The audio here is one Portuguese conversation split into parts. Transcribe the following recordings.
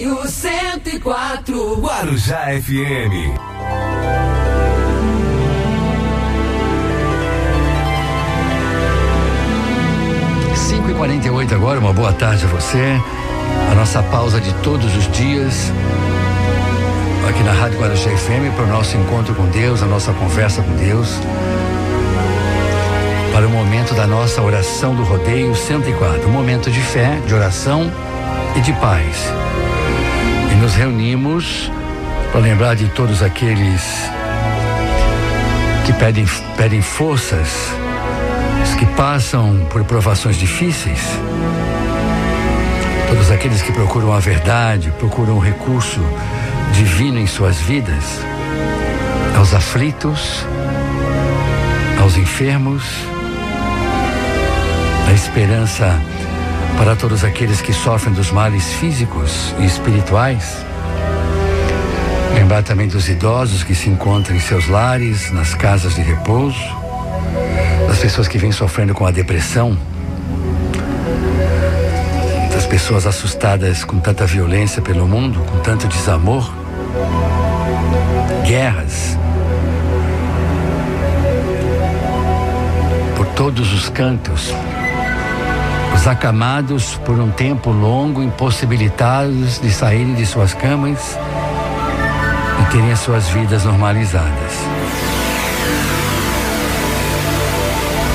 Rodeio 104. Guarujá FM. Cinco e quarenta e oito agora, uma boa tarde a você. A nossa pausa de todos os dias aqui na Rádio Guarujá FM para o nosso encontro com Deus, a nossa conversa com Deus. Para o momento da nossa oração do rodeio 104, um momento de fé, de oração e de paz. Nos reunimos para lembrar de todos aqueles que pedem, pedem forças, os que passam por provações difíceis, todos aqueles que procuram a verdade, procuram o recurso divino em suas vidas, aos aflitos, aos enfermos, a esperança para todos aqueles que sofrem dos males físicos e espirituais. Lembrar também dos idosos que se encontram em seus lares, nas casas de repouso, das pessoas que vêm sofrendo com a depressão, das pessoas assustadas com tanta violência pelo mundo, com tanto desamor, guerras, por todos os cantos, os acamados por um tempo longo, impossibilitados de saírem de suas camas e terem as suas vidas normalizadas.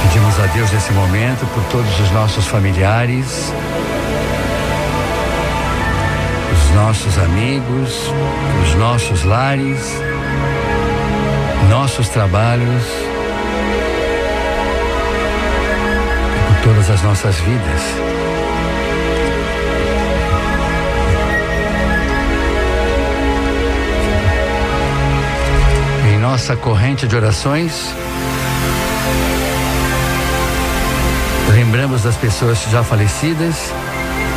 Pedimos a Deus nesse momento por todos os nossos familiares, os nossos amigos, os nossos lares, nossos trabalhos, as nossas vidas. Em nossa corrente de orações, lembramos das pessoas já falecidas,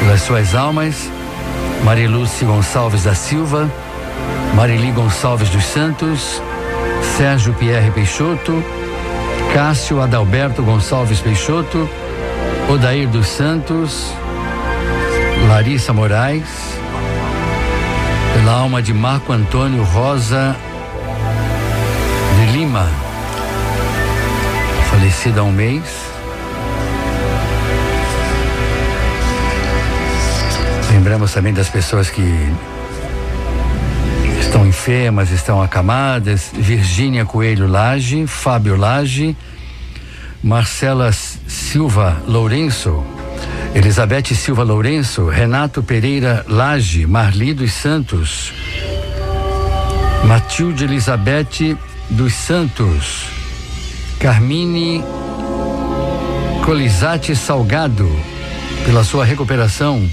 pelas suas almas, Marilúcia Gonçalves da Silva, Marili Gonçalves dos Santos, Sérgio Pierre Peixoto, Cássio Adalberto Gonçalves Peixoto, Odair dos Santos, Larissa Moraes, pela alma de Marco Antônio Rosa de Lima, falecida há um mês. Lembramos também das pessoas que estão enfermas, estão acamadas. Virgínia Coelho Lage, Fábio Lage, Marcela Silva Lourenço, Elizabeth Silva Lourenço, Renato Pereira Lage, Marli dos Santos, Matilde Elizabeth dos Santos, Carmine Colizate Salgado, pela sua recuperação.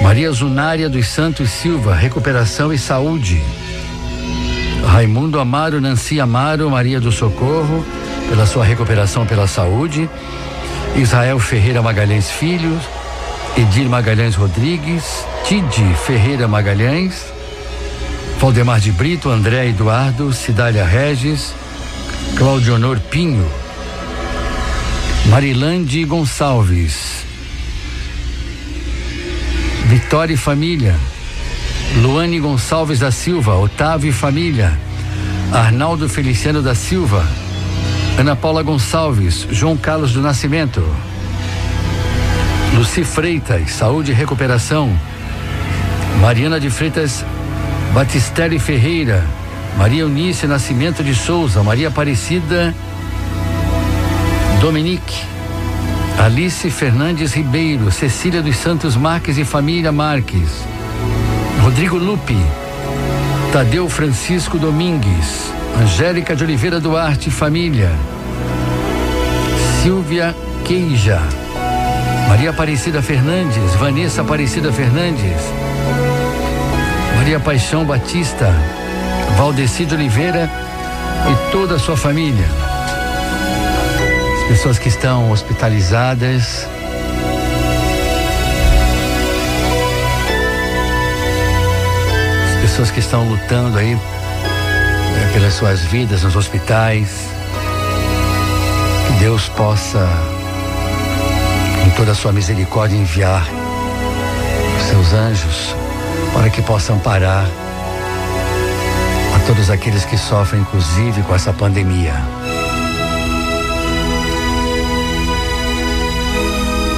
Maria Zunária dos Santos Silva, recuperação e saúde. Raimundo Amaro, Nancy Amaro, Maria do Socorro, pela sua recuperação pela saúde. Israel Ferreira Magalhães Filho, Edir Magalhães Rodrigues, Tide Ferreira Magalhães, Valdemar de Brito, André Eduardo, Cidália Regis, Claudionor Pinho, Marilande Gonçalves, Vitória e Família, Luane Gonçalves da Silva, Otávio e Família, Arnaldo Feliciano da Silva, Ana Paula Gonçalves, João Carlos do Nascimento, Luci Freitas, Saúde e Recuperação, Mariana de Freitas Batistelli Ferreira, Maria Eunice Nascimento de Souza, Maria Aparecida Dominique, Alice Fernandes Ribeiro, Cecília dos Santos Marques e Família Marques, Rodrigo Lupe, Tadeu Francisco Domingues, Angélica de Oliveira Duarte Família, Silvia Queija, Maria Aparecida Fernandes, Vanessa Aparecida Fernandes, Maria Paixão Batista, Valdeci de Oliveira e toda a sua família. As pessoas que estão hospitalizadas. As pessoas que estão lutando aí pelas suas vidas nos hospitais. Que Deus possa, com toda a sua misericórdia, enviar os seus anjos para que possam parar a todos aqueles que sofrem, inclusive, com essa pandemia.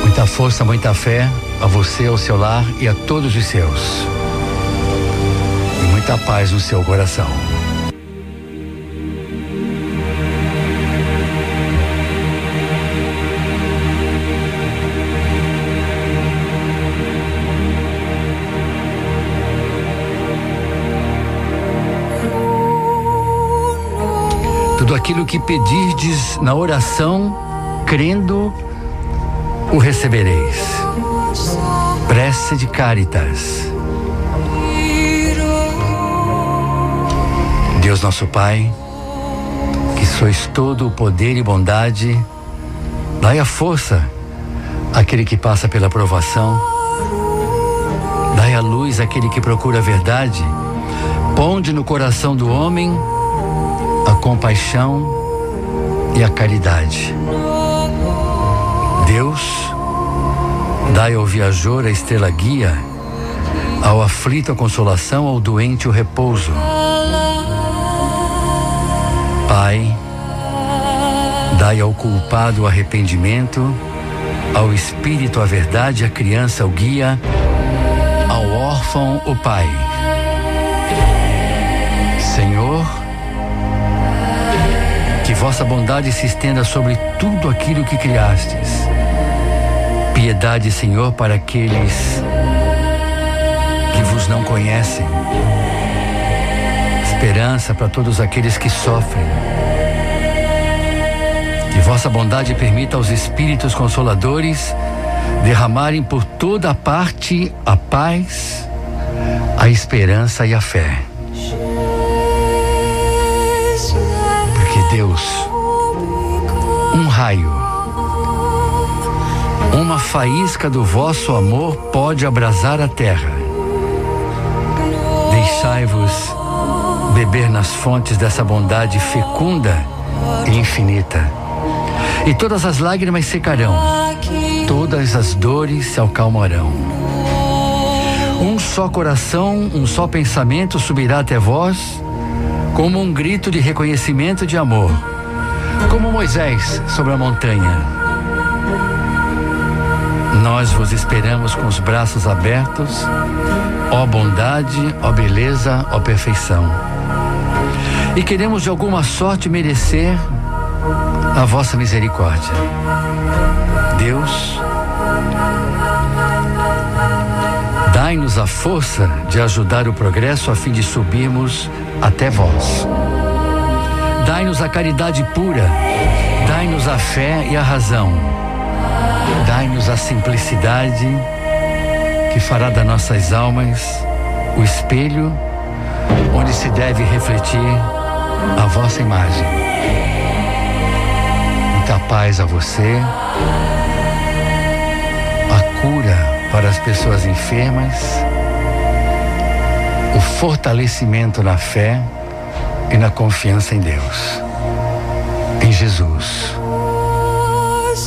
Muita força, muita fé a você, ao seu lar e a todos os seus. E muita paz no seu coração. Tudo aquilo que pedirdes na oração, crendo, o recebereis. Prece de Caritas. Deus nosso Pai, que sois todo o poder e bondade, dai a força àquele que passa pela provação, dai a luz àquele que procura a verdade, ponde no coração do homem a compaixão e a caridade. Deus, dai ao viajor a estrela guia, ao aflito a consolação, ao doente o repouso. Pai, dai ao culpado o arrependimento, ao espírito a verdade, à criança o guia, ao órfão o pai. Vossa bondade se estenda sobre tudo aquilo que criastes. Piedade, Senhor, para aqueles que vos não conhecem. Esperança para todos aqueles que sofrem. Que vossa bondade permita aos Espíritos Consoladores derramarem por toda parte a paz, a esperança e a fé. Raio, uma faísca do vosso amor pode abrasar a terra. Deixai-vos beber nas fontes dessa bondade fecunda e infinita. E todas as lágrimas secarão, todas as dores se acalmarão. Um só coração, um só pensamento subirá até vós, como um grito de reconhecimento de amor, como Moisés sobre a montanha. Nós vos esperamos com os braços abertos, ó bondade, ó beleza, ó perfeição. E queremos de alguma sorte merecer a vossa misericórdia. Deus, dai-nos a força de ajudar o progresso a fim de subirmos até vós. Dai-nos a caridade pura, dai-nos a fé e a razão. Dai-nos a simplicidade que fará das nossas almas o espelho onde se deve refletir a vossa imagem. Muita paz a você, a cura para as pessoas enfermas, o fortalecimento na fé e na confiança em Deus, em Jesus,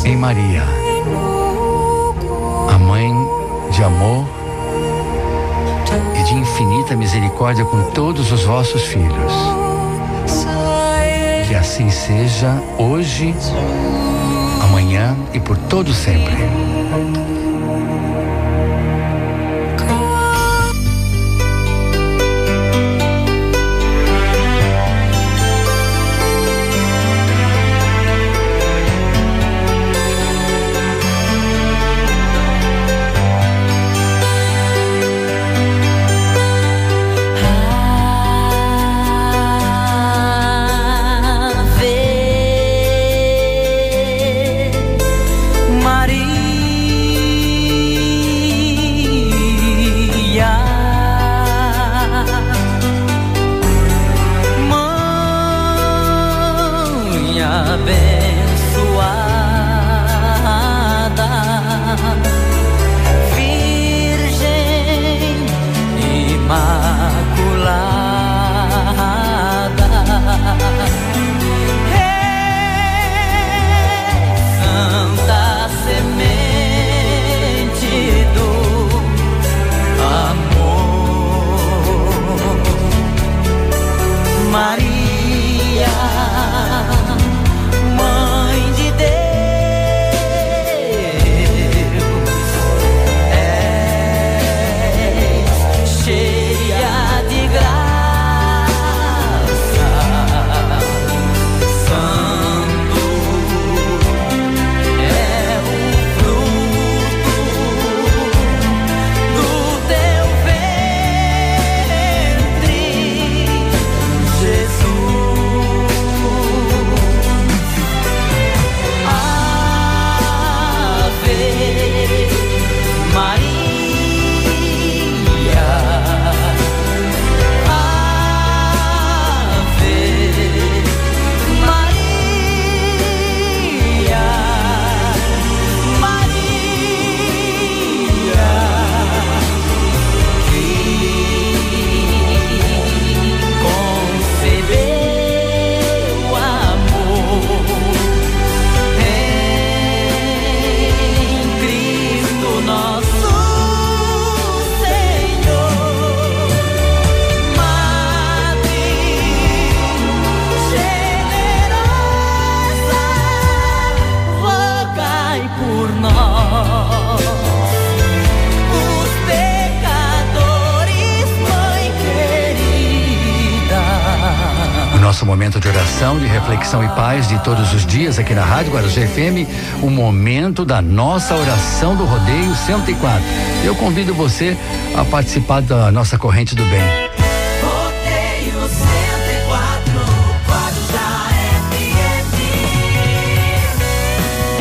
em Maria, a mãe de amor e de infinita misericórdia com todos os vossos filhos. Que assim seja hoje, amanhã e por todo sempre. Nosso momento de oração, de reflexão e paz de todos os dias aqui na Rádio Guarujá FM, o momento da nossa oração do Rodeio 104. Eu convido você a participar da nossa corrente do bem.